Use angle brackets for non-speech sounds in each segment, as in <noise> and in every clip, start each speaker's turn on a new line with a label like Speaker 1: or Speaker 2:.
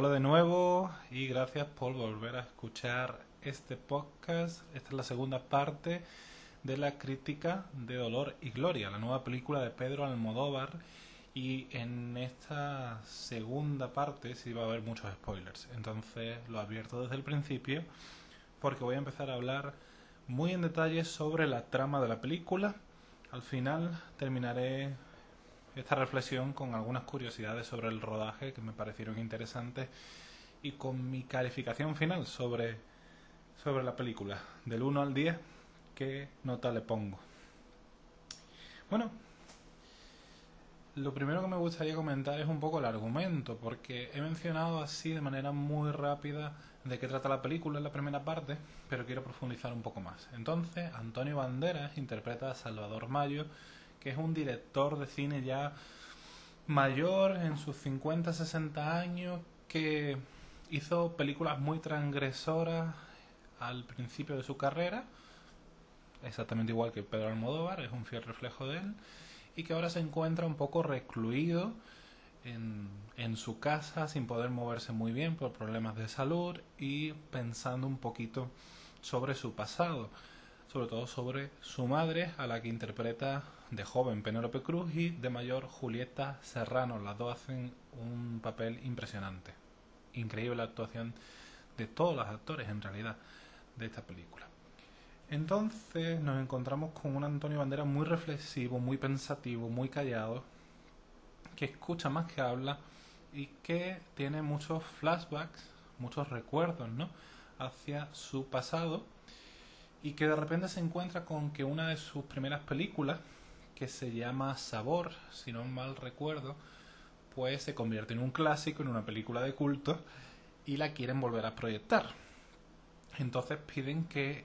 Speaker 1: Hola de nuevo y gracias por volver a escuchar este podcast. Esta es la segunda parte de la crítica de Dolor y Gloria, la nueva película de Pedro Almodóvar. Y en esta segunda parte sí va a haber muchos spoilers. Entonces lo advierto desde el principio porque voy a empezar a hablar muy en detalle sobre la trama de la película. Al final terminaré esta reflexión con algunas curiosidades sobre el rodaje que me parecieron interesantes y con mi calificación final sobre, sobre la película. Del 1 al 10, ¿qué nota le pongo? Bueno, lo primero que me gustaría comentar es un poco el argumento, porque he mencionado así de manera muy rápida de qué trata la película en la primera parte, pero quiero profundizar un poco más. Entonces, Antonio Banderas interpreta a Salvador Mayo, es un director de cine ya mayor, en sus 50, 60 años, que hizo películas muy transgresoras al principio de su carrera, exactamente igual que Pedro Almodóvar, es un fiel reflejo de él, y que ahora se encuentra un poco recluido en, en su casa sin poder moverse muy bien por problemas de salud y pensando un poquito sobre su pasado sobre todo sobre su madre, a la que interpreta de joven Penélope Cruz y de mayor Julieta Serrano. Las dos hacen un papel impresionante. Increíble la actuación de todos los actores, en realidad, de esta película. Entonces nos encontramos con un Antonio Bandera muy reflexivo, muy pensativo, muy callado, que escucha más que habla y que tiene muchos flashbacks, muchos recuerdos, ¿no? hacia su pasado y que de repente se encuentra con que una de sus primeras películas, que se llama Sabor, si no mal recuerdo, pues se convierte en un clásico, en una película de culto, y la quieren volver a proyectar. Entonces piden que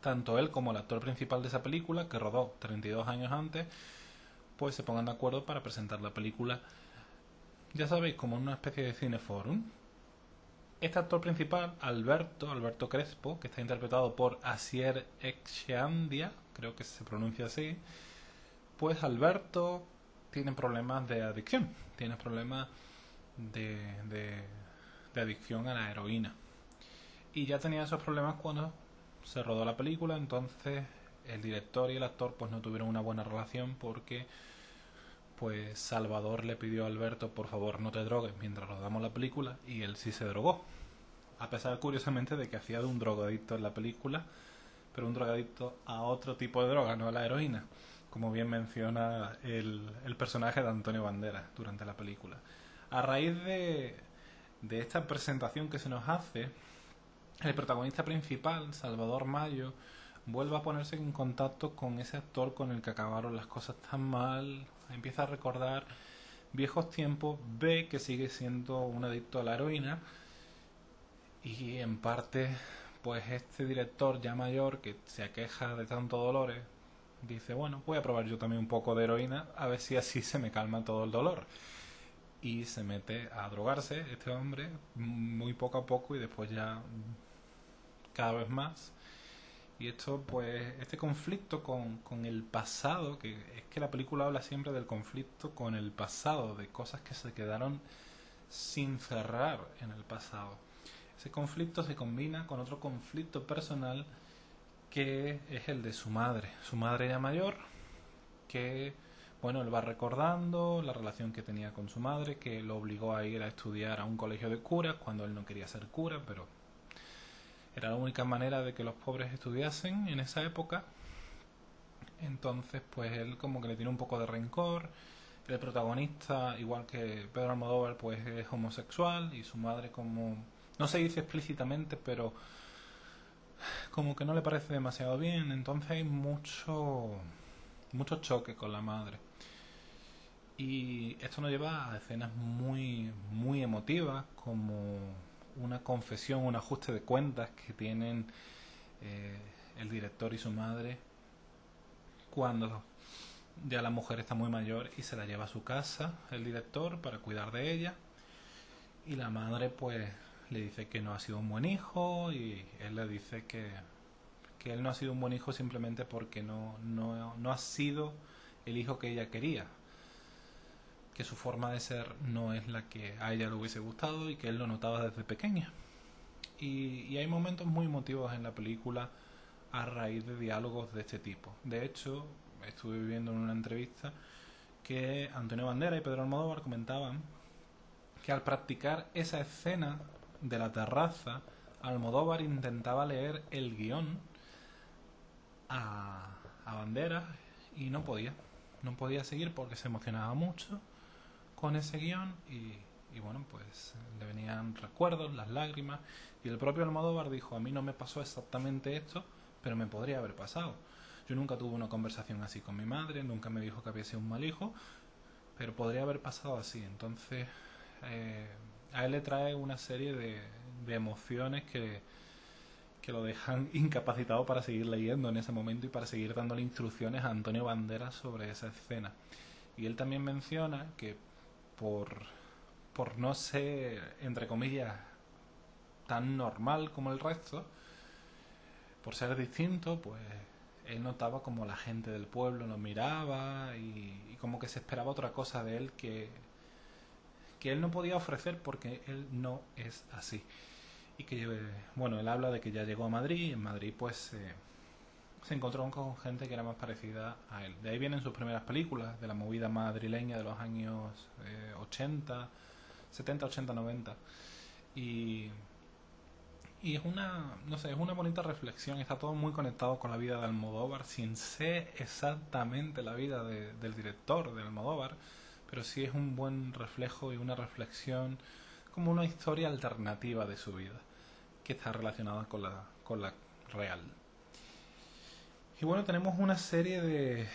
Speaker 1: tanto él como el actor principal de esa película, que rodó 32 años antes, pues se pongan de acuerdo para presentar la película, ya sabéis, como una especie de cineforum, este actor principal, Alberto, Alberto Crespo, que está interpretado por Asier Exeandia, creo que se pronuncia así, pues Alberto tiene problemas de adicción, tiene problemas de, de, adicción a la heroína. Y ya tenía esos problemas cuando se rodó la película, entonces el director y el actor pues no tuvieron una buena relación porque pues Salvador le pidió a Alberto, por favor, no te drogues mientras rodamos la película, y él sí se drogó. A pesar, curiosamente, de que hacía de un drogadicto en la película, pero un drogadicto a otro tipo de droga, no a la heroína, como bien menciona el, personaje de Antonio Banderas durante la película. A raíz de, de esta presentación que se nos hace, el protagonista principal, Salvador Mayo, vuelve a ponerse en contacto con ese actor con el que acabaron las cosas tan mal, empieza a recordar viejos tiempos, ve que sigue siendo un adicto a la heroína y en parte pues este director ya mayor que se aqueja de tanto dolores dice bueno voy a probar yo también un poco de heroína a ver si así se me calma todo el dolor y se mete a drogarse este hombre muy poco a poco y después ya cada vez más y esto, pues, este conflicto con, con, el pasado, que es que la película habla siempre del conflicto con el pasado, de cosas que se quedaron sin cerrar en el pasado. Ese conflicto se combina con otro conflicto personal que es el de su madre, su madre ya mayor, que, bueno, él va recordando la relación que tenía con su madre, que lo obligó a ir a estudiar a un colegio de curas cuando él no quería ser cura, pero era la única manera de que los pobres estudiasen en esa época. Entonces, pues él como que le tiene un poco de rencor. El protagonista, igual que Pedro Almodóvar, pues es homosexual y su madre como... No se dice explícitamente, pero como que no le parece demasiado bien. Entonces hay mucho, mucho choque con la madre. Y esto nos lleva a escenas muy, muy emotivas, como una confesión, un ajuste de cuentas que tienen eh, el director y su madre cuando ya la mujer está muy mayor y se la lleva a su casa el director para cuidar de ella y la madre pues le dice que no ha sido un buen hijo y él le dice que, que él no ha sido un buen hijo simplemente porque no, no, no ha sido el hijo que ella quería que su forma de ser no es la que a ella le hubiese gustado y que él lo notaba desde pequeña. Y, y hay momentos muy emotivos en la película a raíz de diálogos de este tipo. De hecho, estuve viendo en una entrevista que Antonio Bandera y Pedro Almodóvar comentaban que al practicar esa escena de la terraza, Almodóvar intentaba leer el guion a, a Bandera y no podía. No podía seguir porque se emocionaba mucho con ese guion y, bueno, pues le venían recuerdos, las lágrimas y el propio Almodóvar dijo, a mí no me pasó exactamente esto, pero me podría haber pasado. Yo nunca tuve una conversación así con mi madre, nunca me dijo que había un mal hijo, pero podría haber pasado así. Entonces, eh, a él le trae una serie de, de emociones que, que lo dejan <laughs> incapacitado para seguir leyendo en ese momento y para seguir dándole instrucciones a Antonio Banderas sobre esa escena. Y él también menciona que por, por no ser, entre comillas, tan normal como el resto, por ser distinto, pues él notaba como la gente del pueblo lo miraba y, y, como que se esperaba otra cosa de él que, que él no podía ofrecer porque él no es así. Y que, bueno, él habla de que ya llegó a Madrid y en Madrid pues eh, se encontró con gente que era más parecida a él. De ahí vienen sus primeras películas, de la movida madrileña de los años eh, 80, 70, 80, 90. Y y es una, no sé, es una bonita reflexión, está todo muy conectado con la vida de Almodóvar, sin ser exactamente la vida de, del director de Almodóvar, pero sí es un buen reflejo y una reflexión, como una historia alternativa de su vida, que está relacionada con la, con la real. Y bueno, tenemos una serie de,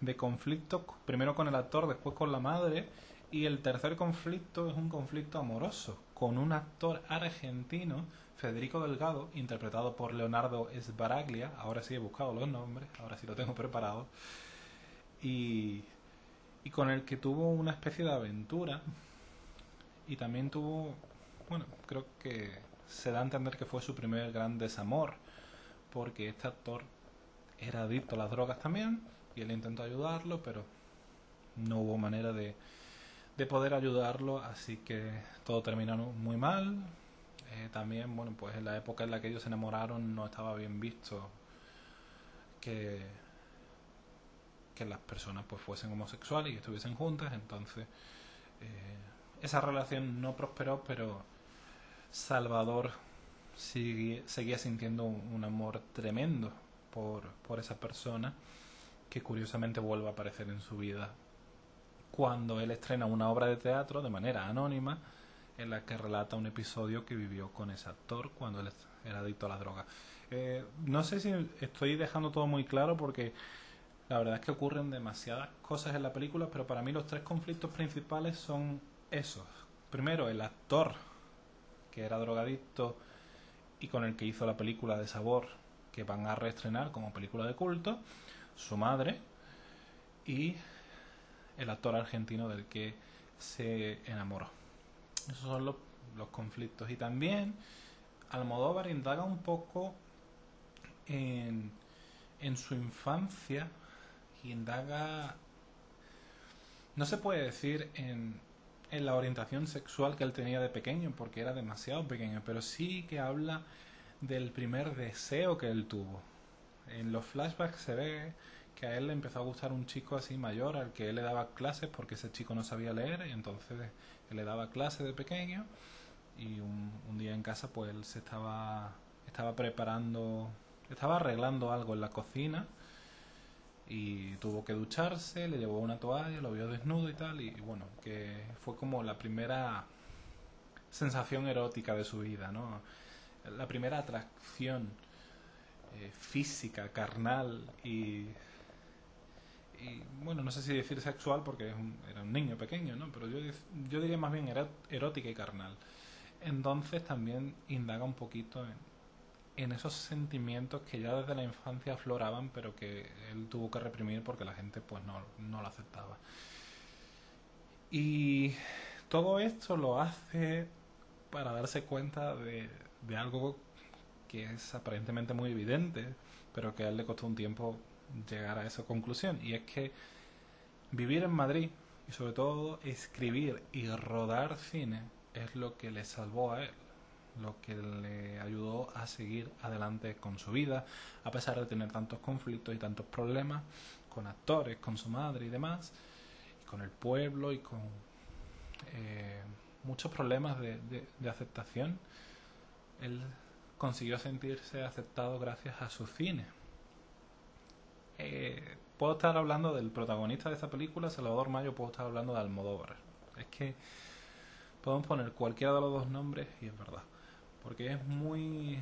Speaker 1: de conflictos, primero con el actor, después con la madre, y el tercer conflicto es un conflicto amoroso, con un actor argentino Federico Delgado, interpretado por Leonardo Sbaraglia, ahora sí he buscado los nombres, ahora sí lo tengo preparado, y, y con el que tuvo una especie de aventura, y también tuvo, bueno, creo que se da a entender que fue su primer gran desamor, porque este actor era adicto a las drogas también, y él intentó ayudarlo, pero no hubo manera de, de poder ayudarlo, así que todo terminó muy mal, eh, también, bueno, pues en la época en la que ellos se enamoraron no estaba bien visto que, que las personas pues fuesen homosexuales y estuviesen juntas, entonces eh, esa relación no prosperó, pero Salvador seguía sintiendo un, un amor tremendo por, por esa persona que curiosamente vuelve a aparecer en su vida cuando él estrena una obra de teatro de manera anónima en la que relata un episodio que vivió con ese actor cuando él era adicto a la droga. Eh, no sé si estoy dejando todo muy claro porque la verdad es que ocurren demasiadas cosas en la película, pero para mí los tres conflictos principales son esos. Primero, el actor que era drogadicto y con el que hizo la película de sabor que van a reestrenar como película de culto, su madre y el actor argentino del que se enamoró. Esos son los, los conflictos. Y también Almodóvar indaga un poco en, en su infancia indaga, no se puede decir en, en la orientación sexual que él tenía de pequeño, porque era demasiado pequeño, pero sí que habla del primer deseo que él tuvo. En los flashbacks se ve que a él le empezó a gustar un chico así mayor al que él le daba clases porque ese chico no sabía leer y entonces él le daba clases de pequeño y un, un, día en casa pues él se estaba estaba preparando estaba arreglando algo en la cocina y tuvo que ducharse le llevó una toalla lo vio desnudo y tal y, bueno que fue como la primera sensación erótica de su vida no la primera atracción eh, física carnal y y bueno, no sé si decir sexual porque es un, era un niño pequeño, ¿no? Pero yo, yo diría más bien erótica y carnal. Entonces también indaga un poquito en, en esos sentimientos que ya desde la infancia afloraban, pero que él tuvo que reprimir porque la gente pues no, no lo aceptaba. Y todo esto lo hace para darse cuenta de, de algo que es aparentemente muy evidente, pero que a él le costó un tiempo llegar a esa conclusión. Y es que vivir en Madrid Y sobre todo, escribir y rodar cine es lo que le salvó a él, lo que le ayudó a seguir adelante con su vida, a pesar de tener tantos conflictos y tantos problemas con actores, con su madre y demás, con el pueblo y con eh, muchos problemas de, de aceptación. Él consiguió sentirse aceptado gracias a su cine. Eh, puedo estar hablando del protagonista de esta película, Salvador Mayo, puedo estar hablando de Almodóvar. Es que podemos poner cualquiera de los dos nombres y es verdad. Porque es muy...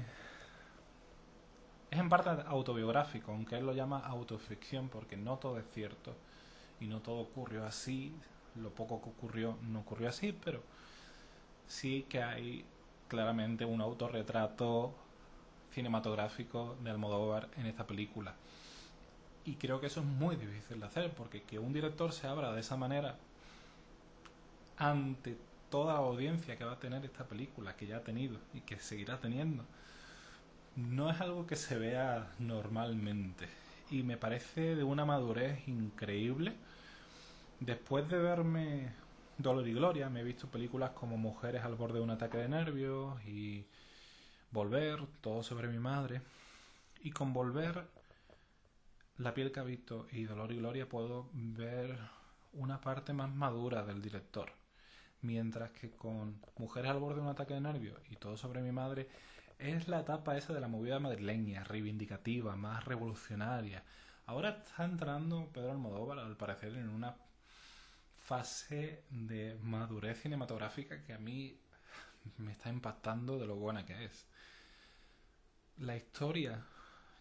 Speaker 1: Es en parte autobiográfico, aunque él lo llama autoficción, porque no todo es cierto y no todo ocurrió así. Lo poco que ocurrió no ocurrió así, pero sí que hay claramente un autorretrato cinematográfico de Almodóvar en esta película. Y creo que eso es muy difícil de hacer, porque que un director se abra de esa manera ante toda audiencia que va a tener esta película, que ya ha tenido y que seguirá teniendo, no es algo que se vea normalmente. Y me parece de una madurez increíble. Después de verme Dolor y Gloria, me he visto películas como Mujeres al borde de un ataque de nervios y Volver, todo sobre mi madre. Y con Volver, La piel que ha visto y Dolor y Gloria puedo ver una parte más madura del director. Mientras que con Mujeres al borde de un ataque de nervios y todo sobre mi madre es la etapa esa de la movida madrileña, reivindicativa, más revolucionaria. Ahora está entrando Pedro Almodóvar, al parecer, en una fase de madurez cinematográfica que a mí me está impactando de lo buena que es. La historia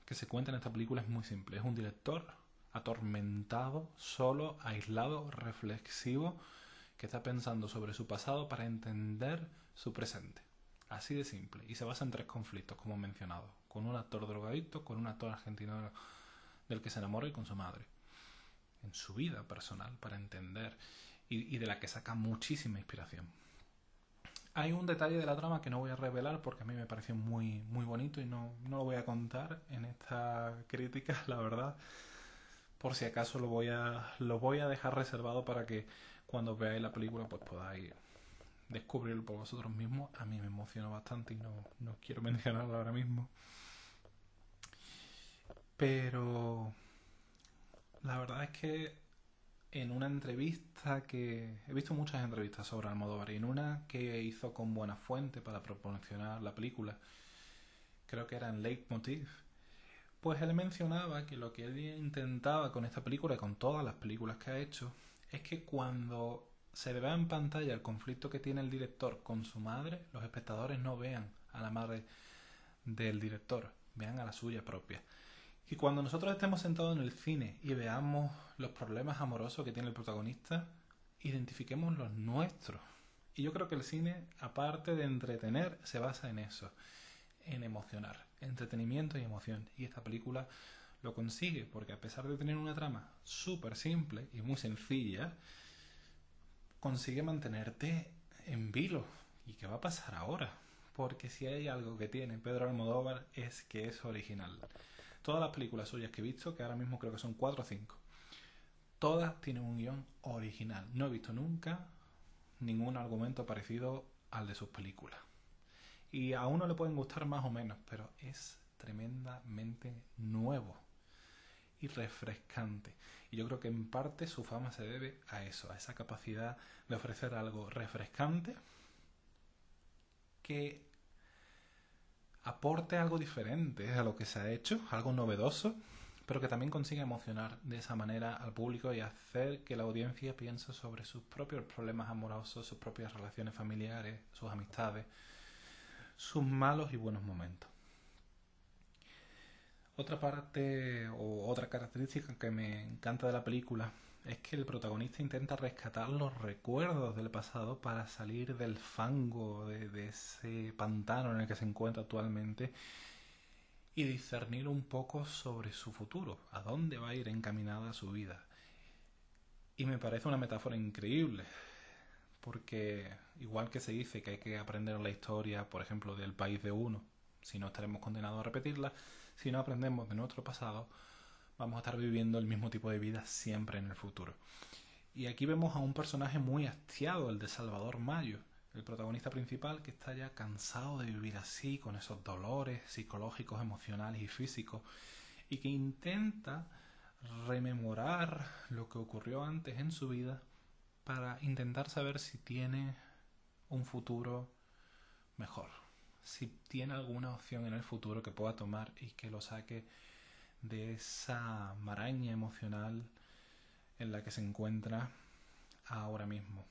Speaker 1: que se cuenta en esta película es muy simple. Es un director atormentado, solo, aislado, reflexivo, que está pensando sobre su pasado para entender su presente. Así de simple. Y se basa en tres conflictos, como mencionado. Con un actor drogadicto, con un actor argentino del que se enamora y con su madre en su vida personal para entender y, de la que saca muchísima inspiración. Hay un detalle de la trama que no voy a revelar porque a mí me pareció muy, muy bonito y no, no lo voy a contar en esta crítica, <laughs> la verdad. Por si acaso lo voy a, lo voy a dejar reservado para que cuando veáis la película pues podáis descubrirlo por vosotros mismos. A mí me emocionó bastante y no, no quiero <laughs> mencionarlo ahora mismo. Pero la verdad es que en una entrevista que he visto muchas entrevistas sobre Almodóvar y en una que hizo con Buena Fuente para proporcionar la película, creo que era en Leitmotiv, pues él mencionaba que lo que él intentaba con esta película y con todas las películas que ha hecho es que cuando se vea en pantalla el conflicto que tiene el director con su madre, los espectadores no vean a la madre del director, vean a la suya propia. Y cuando nosotros estemos sentados en el cine y veamos los problemas amorosos que tiene el protagonista, identifiquemos los nuestros. Y yo creo que el cine, aparte de entretener, se basa en eso, en emocionar, entretenimiento y emoción. Y esta película lo consigue, porque a pesar de tener una trama súper simple y muy sencilla, consigue mantenerte en vilo. ¿Y qué va a pasar ahora? Porque si hay algo que tiene Pedro Almodóvar es que es original. Todas las películas suyas que he visto, que ahora mismo creo que son cuatro o cinco, todas tienen un guion original. No he visto nunca ningún argumento parecido al de sus películas. Y a uno le pueden gustar más o menos, pero es tremendamente nuevo y refrescante. Y yo creo que en parte su fama se debe a eso, a esa capacidad de ofrecer algo refrescante que aporte algo diferente a lo que se ha hecho, algo novedoso, pero que también consiga emocionar de esa manera al público y hacer que la audiencia piense sobre sus propios problemas amorosos, sus propias relaciones familiares, sus amistades, sus malos y buenos momentos. Otra parte o otra característica que me encanta de la película es que el protagonista intenta rescatar los recuerdos del pasado para salir del fango, de, ese pantano en el que se encuentra actualmente y discernir un poco sobre su futuro, a dónde va a ir encaminada su vida. Y me parece una metáfora increíble, porque igual que se dice que hay que aprender la historia, por ejemplo, del país de uno, si no estaremos condenados a repetirla, si no aprendemos de nuestro pasado, vamos a estar viviendo el mismo tipo de vida siempre en el futuro. Y aquí vemos a un personaje muy hastiado, el de Salvador Mayo, el protagonista principal que está ya cansado de vivir así, con esos dolores psicológicos, emocionales y físicos, y que intenta rememorar lo que ocurrió antes en su vida para intentar saber si tiene un futuro mejor, si tiene alguna opción en el futuro que pueda tomar y que lo saque de esa maraña emocional en la que se encuentra ahora mismo.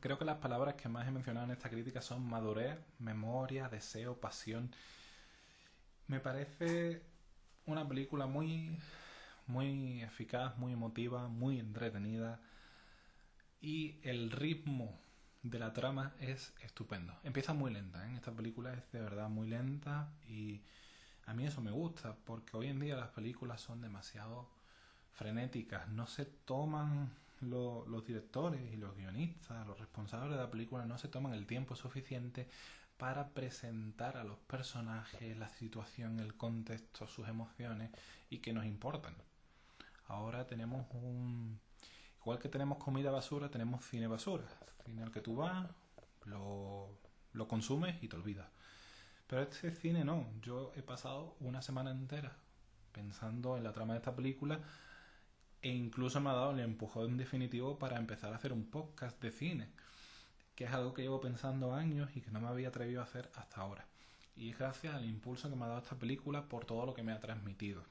Speaker 1: Creo que las palabras que más he mencionado en esta crítica son madurez, memoria, deseo, pasión. Me parece una película muy muy eficaz, muy emotiva, muy entretenida y el ritmo de la trama es estupendo. Empieza muy lenta, ¿eh? esta película es de verdad muy lenta y a mí eso me gusta porque hoy en día las películas son demasiado frenéticas, no se toman los directores y los guionistas, los responsables de la película, no se toman el tiempo suficiente para presentar a los personajes, la situación, el contexto, sus emociones y que nos importan. Ahora tenemos un... Igual que tenemos comida basura, tenemos cine basura. Cine al que tú vas, lo, lo consumes y te olvidas. Pero este cine no. Yo he pasado una semana entera pensando en la trama de esta película e incluso me ha dado el empujón definitivo para empezar a hacer un podcast de cine, que es algo que llevo pensando años y que no me había atrevido a hacer hasta ahora. Y es gracias al impulso que me ha dado esta película por todo lo que me ha transmitido.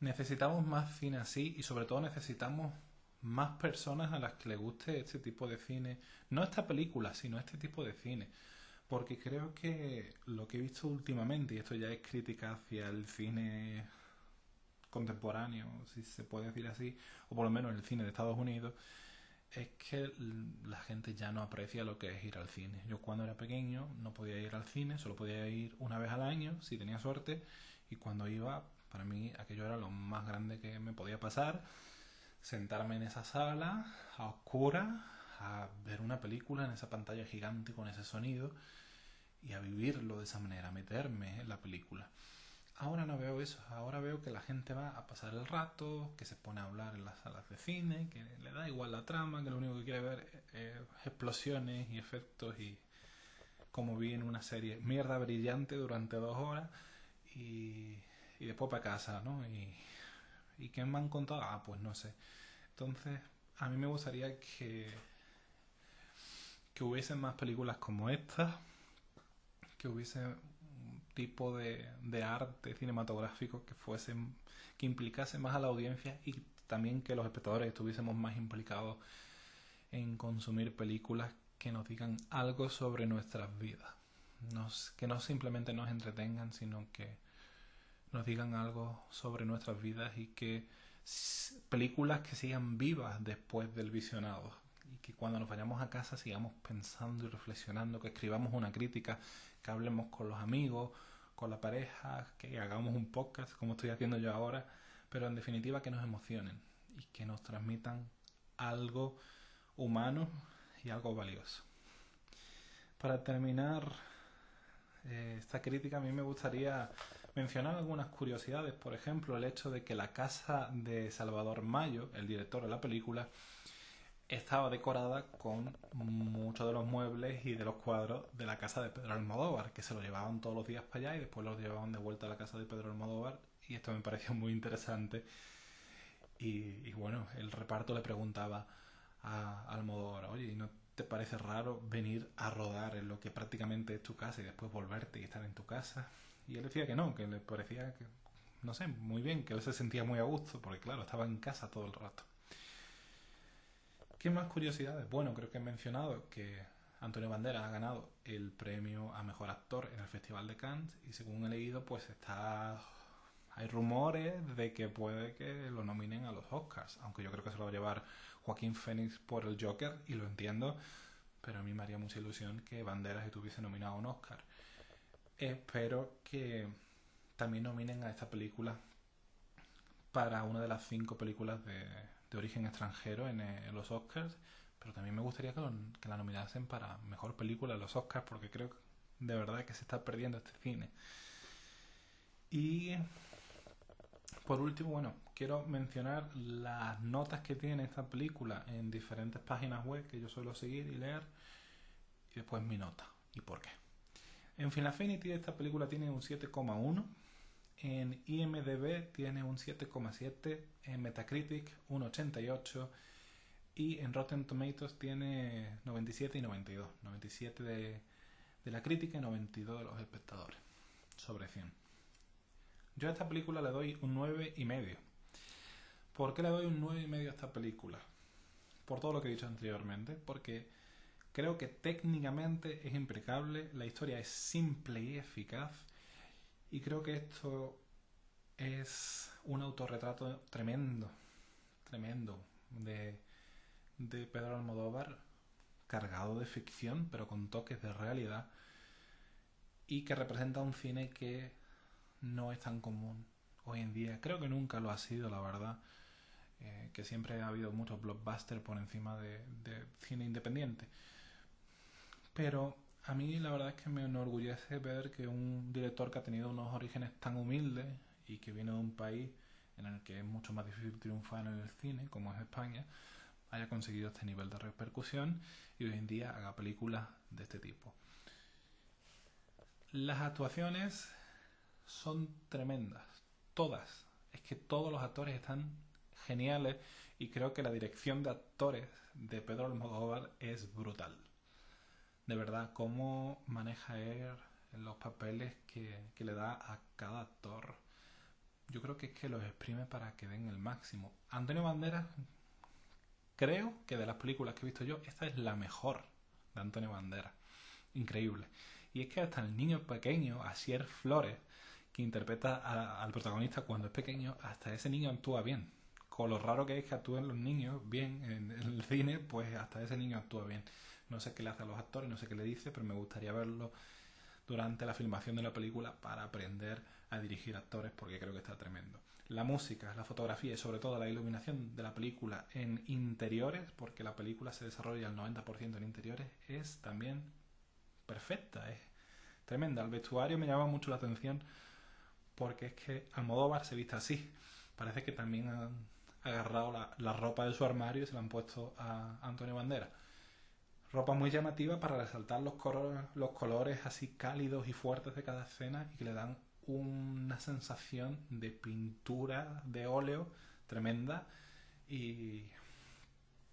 Speaker 1: Necesitamos más cine así y sobre todo necesitamos más personas a las que le guste este tipo de cine. No esta película, sino este tipo de cine. Porque creo que lo que he visto últimamente, y esto ya es crítica hacia el cine contemporáneo, si se puede decir así, o por lo menos el cine de Estados Unidos, es que la gente ya no aprecia lo que es ir al cine. Yo cuando era pequeño no podía ir al cine, solo podía ir una vez al año, si tenía suerte, y cuando iba para mí aquello era lo más grande que me podía pasar. Sentarme en esa sala, a oscura, a ver una película en esa pantalla gigante con ese sonido y a vivirlo de esa manera, a meterme en la película. Ahora no veo eso, ahora veo que la gente va a pasar el rato, que se pone a hablar en las salas de cine, que le da igual la trama, que lo único que quiere ver es explosiones y efectos y como vi en una serie mierda brillante durante dos horas y y después para casa, ¿no? Y, ¿Y qué me han contado? Ah, pues no sé. Entonces, a mí me gustaría que, que hubiesen más películas como esta, que hubiese un tipo de, de arte cinematográfico que fuesen, que implicase más a la audiencia y también que los espectadores estuviésemos más implicados en consumir películas que nos digan algo sobre nuestras vidas. Nos, que no simplemente nos entretengan, sino que nos digan algo sobre nuestras vidas y que películas que sigan vivas después del visionado y que cuando nos vayamos a casa sigamos pensando y reflexionando, que escribamos una crítica, que hablemos con los amigos, con la pareja, que hagamos un podcast como estoy haciendo yo ahora, pero en definitiva que nos emocionen y que nos transmitan algo humano y algo valioso. Para terminar eh, esta crítica a mí me gustaría mencionar algunas curiosidades, por ejemplo, el hecho de que la casa de Salvador Mayo, el director de la película, estaba decorada con muchos de los muebles y de los cuadros de la casa de Pedro Almodóvar, que se lo llevaban todos los días para allá y después los llevaban de vuelta a la casa de Pedro Almodóvar y esto me pareció muy interesante. Y, bueno, el reparto le preguntaba a Almodóvar, oye, ¿y no te parece raro venir a rodar en lo que prácticamente es tu casa y después volverte y estar en tu casa? Y él decía que no, que le parecía que, no sé, muy bien, que él se sentía muy a gusto, porque claro, estaba en casa todo el rato. ¿Qué más curiosidades? Bueno, creo que he mencionado que Antonio Banderas ha ganado el premio a mejor actor en el Festival de Cannes y según he leído, pues está hay rumores de que puede que lo nominen a los Oscars, aunque yo creo que se lo va a llevar Joaquín Phoenix por el Joker y lo entiendo, pero a mí me haría mucha ilusión que Banderas estuviese nominado a un Oscar. Espero que también nominen a esta película para una de las cinco películas de, origen extranjero en, los Oscars, pero también me gustaría que, la nominasen para mejor película en los Oscars, porque creo de verdad que se está perdiendo este cine. Y Por último, bueno, quiero mencionar las notas que tiene esta película en diferentes páginas web que yo suelo seguir y leer. Y después mi nota. ¿Y por qué? En Final Affinity esta película tiene un 7,1. En IMDB tiene un 7,7. En Metacritic un 88. Y en Rotten Tomatoes tiene 97 y 92. 97 de, de la crítica y 92 de los espectadores. Sobre 100. Yo a esta película le doy un 9 y medio. ¿Por qué le doy un 9 y medio a esta película? Por todo lo que he dicho anteriormente, porque creo que técnicamente es impecable, la historia es simple y eficaz, y creo que esto es un autorretrato tremendo, tremendo, de, Pedro Almodóvar, cargado de ficción, pero con toques de realidad, y que representa un cine que no es tan común hoy en día. Creo que nunca lo ha sido, la verdad. Eh, que siempre ha habido muchos blockbusters por encima de, cine independiente. Pero a mí la verdad es que me enorgullece ver que un director que ha tenido unos orígenes tan humildes y que viene de un país en el que es mucho más difícil triunfar en el cine, como es España, haya conseguido este nivel de repercusión y hoy en día haga películas de este tipo. Las actuaciones son tremendas. Todas. Es que todos los actores están geniales y creo que la dirección de actores de Pedro Almodóvar es brutal. De verdad, cómo maneja él los papeles que, que le da a cada actor. Yo creo que es que los exprime para que den el máximo. Antonio Banderas, creo que de las películas que he visto yo, esta es la mejor de Antonio Banderas. Increíble. Y es que hasta el niño pequeño, Asier Flores, que interpreta al protagonista cuando es pequeño, hasta ese niño actúa bien. Con lo raro que es que actúen los niños bien en, el cine, pues hasta ese niño actúa bien. No sé qué le hace a los actores, no sé qué le dice, pero me gustaría verlo durante la filmación de la película para aprender a dirigir actores porque creo que está tremendo. La música, la fotografía y sobre todo la iluminación de la película en interiores, porque la película se desarrolla al 90% en interiores, es también perfecta, es tremenda. El vestuario me llama mucho la atención porque es que Almodóvar se viste así. Parece que también han agarrado la, ropa de su armario y se la han puesto a Antonio Bandera. Ropa muy llamativa para resaltar los, los colores así cálidos y fuertes de cada escena y que le dan una sensación de pintura de óleo tremenda y,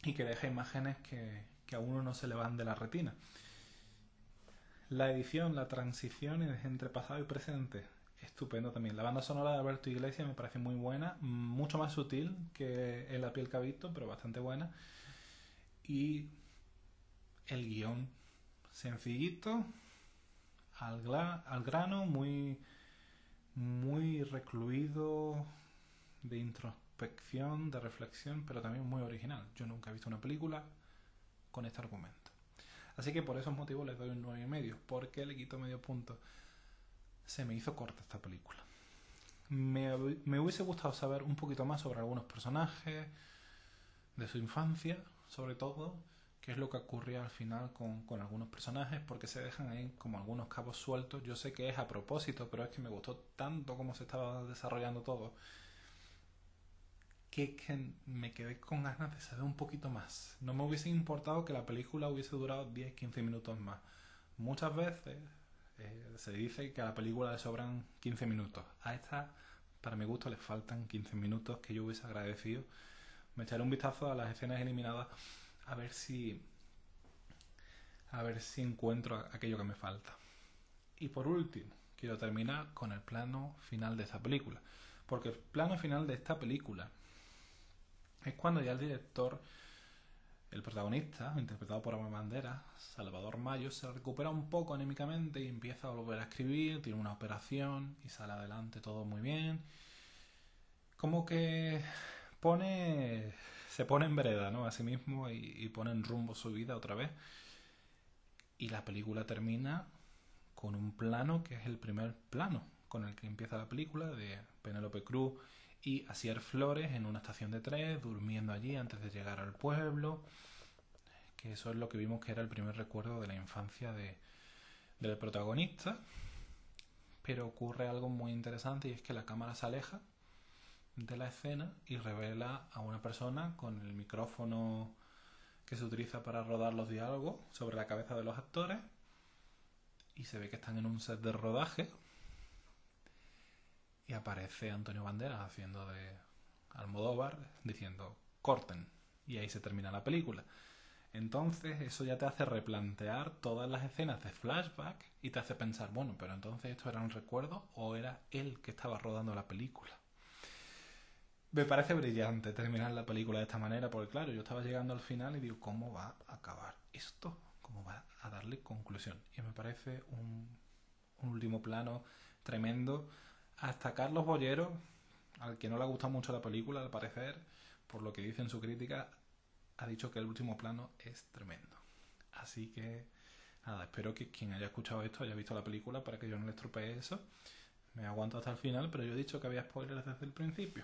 Speaker 1: que deja imágenes que, que a uno no se le van de la retina. La edición, la transición entre pasado y presente estupendo también. La banda sonora de Alberto Iglesias me parece muy buena, mucho más sutil que en La piel que ha visto, pero bastante buena. Y el guion, sencillito, al, al grano, muy, muy recluido, de introspección, de reflexión, pero también muy original. Yo nunca he visto una película con este argumento. Así que por esos motivos le doy un 9,5. ¿Por qué le quito medio punto? se me hizo corta esta película. Me, me, hubiese gustado saber un poquito más sobre algunos personajes, de su infancia, sobre todo, qué es lo que ocurría al final con, con, algunos personajes, porque se dejan ahí como algunos cabos sueltos. Yo sé que es a propósito, pero es que me gustó tanto cómo se estaba desarrollando todo, que, que me quedé con ganas de saber un poquito más. No me hubiese importado que la película hubiese durado 10-15 minutos más. Muchas veces eh, se dice que a la película le sobran 15 minutos. A esta, para mi gusto, le faltan 15 minutos que yo hubiese agradecido. Me echaré un vistazo a las escenas eliminadas a ver si a ver si encuentro aquello que me falta. Y por último, quiero terminar con el plano final de esta película. Porque el plano final de esta película es cuando ya el director el protagonista, interpretado por Amor Bandera, Salvador Mayo, se recupera un poco anímicamente y empieza a volver a escribir, tiene una operación y sale adelante todo muy bien. Como que pone. Se pone en vereda, ¿no? A sí mismo y, y pone en rumbo su vida otra vez. Y la película termina con un plano que es el primer plano con el que empieza la película de Penélope Cruz y Asier Flores en una estación de tren, durmiendo allí antes de llegar al pueblo, que eso es lo que vimos que era el primer recuerdo de la infancia de, del protagonista, pero ocurre algo muy interesante y es que la cámara se aleja de la escena y revela a una persona con el micrófono que se utiliza para rodar los diálogos sobre la cabeza de los actores y se ve que están en un set de rodaje y aparece Antonio Banderas haciendo de Almodóvar diciendo corten y ahí se termina la película. Entonces eso ya te hace replantear todas las escenas de flashback y te hace pensar, bueno, pero entonces esto era un recuerdo o era él que estaba rodando la película. Me parece brillante terminar la película de esta manera, porque claro, yo estaba llegando al final y digo, ¿cómo va a acabar esto? ¿Cómo va a darle conclusión? Y me parece un, último plano tremendo. Hasta Carlos Bollero, al que no le ha gustado mucho la película, al parecer, por lo que dice en su crítica, ha dicho que el último plano es tremendo. Así que, nada, espero que quien haya escuchado esto haya visto la película para que yo no le estropee eso. Me aguanto hasta el final, pero yo he dicho que había spoilers desde el principio.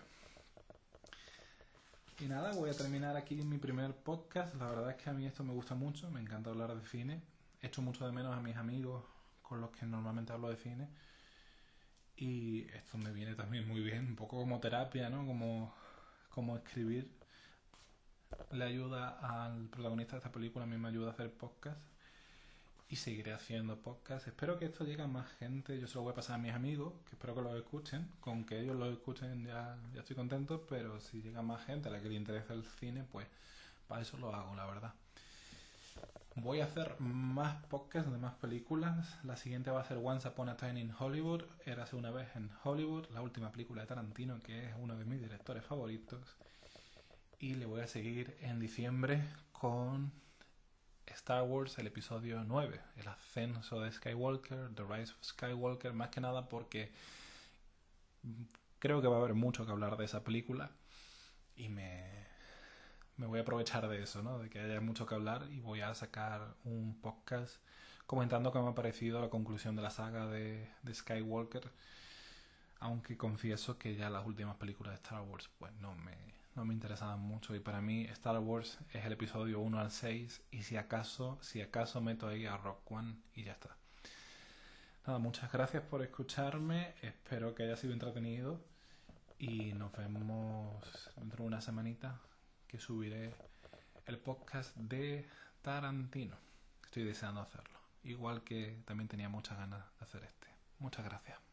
Speaker 1: Y nada, voy a terminar aquí mi primer podcast. La verdad es que a mí esto me gusta mucho, me encanta hablar de cine. Echo mucho de menos a mis amigos con los que normalmente hablo de cine. Y esto me viene también muy bien, un poco como terapia, ¿no? Como, como escribir le ayuda al protagonista de esta película, a mí me ayuda a hacer podcast y seguiré haciendo podcast. Espero que esto llegue a más gente. Yo se lo voy a pasar a mis amigos, que espero que lo escuchen. Con que ellos lo escuchen ya, ya estoy contento, pero si llega más gente a la que le interesa el cine, pues para eso lo hago, la verdad. Voy a hacer más podcasts de más películas. La siguiente va a ser Once Upon a Time in Hollywood. Érase una vez en Hollywood, la última película de Tarantino, que es uno de mis directores favoritos. Y le voy a seguir en diciembre con Star Wars, el episodio 9, el ascenso de Skywalker, The Rise of Skywalker, más que nada porque creo que va a haber mucho que hablar de esa película y me, me voy a aprovechar de eso, ¿no? de que haya mucho que hablar y voy a sacar un podcast comentando cómo me ha parecido la conclusión de la saga de, de Skywalker, aunque confieso que ya las últimas películas de Star Wars pues no me no me interesaban mucho y para mí Star Wars es el episodio 1 al 6 y si acaso, si acaso meto ahí a Rock One y ya está. Nada, muchas gracias por escucharme, espero que haya sido entretenido y nos vemos dentro de una semanita que subiré el podcast de Tarantino. Estoy deseando hacerlo, igual que también tenía muchas ganas de hacer este. Muchas gracias.